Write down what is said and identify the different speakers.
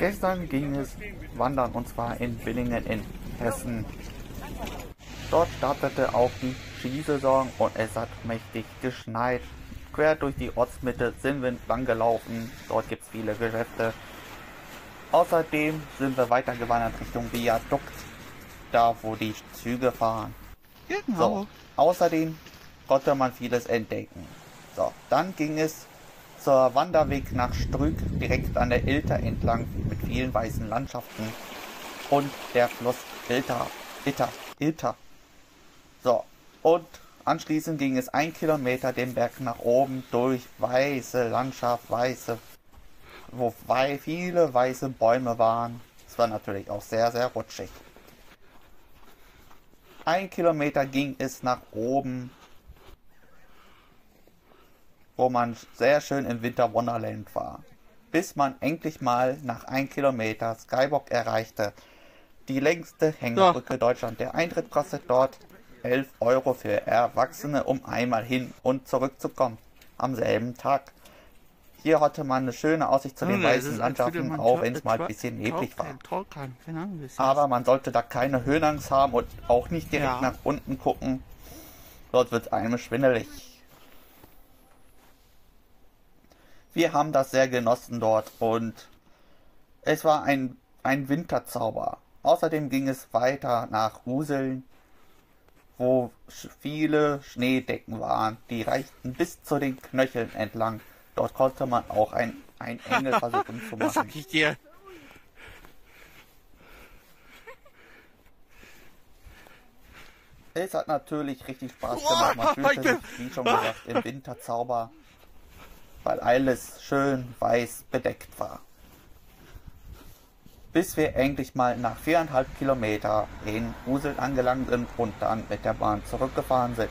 Speaker 1: Gestern ging es wandern und zwar in Billingen in Hessen. Dort startete auch die Skisaison und es hat mächtig geschneit. Quer durch die Ortsmitte sind wir entlang gelaufen. Dort gibt es viele Geschäfte. Außerdem sind wir weitergewandert Richtung Viadukt, da wo die Züge fahren.
Speaker 2: Genau.
Speaker 1: So, außerdem konnte man vieles entdecken. So, dann ging es zur Wanderweg nach Strück direkt an der Ilter entlang mit vielen weißen Landschaften und der Fluss Ilter, Ilter, Ilter. So, und anschließend ging es ein Kilometer den Berg nach oben durch weiße Landschaft, weiße, wo viele weiße Bäume waren. Es war natürlich auch sehr, sehr rutschig. Ein Kilometer ging es nach oben wo man sehr schön im Winter Wonderland war. Bis man endlich mal nach 1 Kilometer Skybock erreichte. Die längste Hängebrücke ja. Deutschland. Der Eintritt kostet dort 11 Euro für Erwachsene, um einmal hin und zurückzukommen. Am selben Tag. Hier hatte man eine schöne Aussicht zu den weißen Landschaften, auch wenn es mal ein bisschen neblig war. Aber man sollte da keine Höhenangst haben und auch nicht direkt ja. nach unten gucken. Dort wird einem schwindelig. Wir haben das sehr genossen dort und es war ein, ein Winterzauber. Außerdem ging es weiter nach Useln, wo viele Schneedecken waren, die reichten bis zu den Knöcheln entlang. Dort konnte man auch ein, ein Engel versuchen zu machen. Das sag ich dir. Es hat natürlich richtig Spaß gemacht. Man fühlte sich, wie schon gesagt, im Winterzauber weil alles schön weiß bedeckt war. Bis wir endlich mal nach viereinhalb Kilometer in Useln angelangt sind und dann mit der Bahn zurückgefahren sind.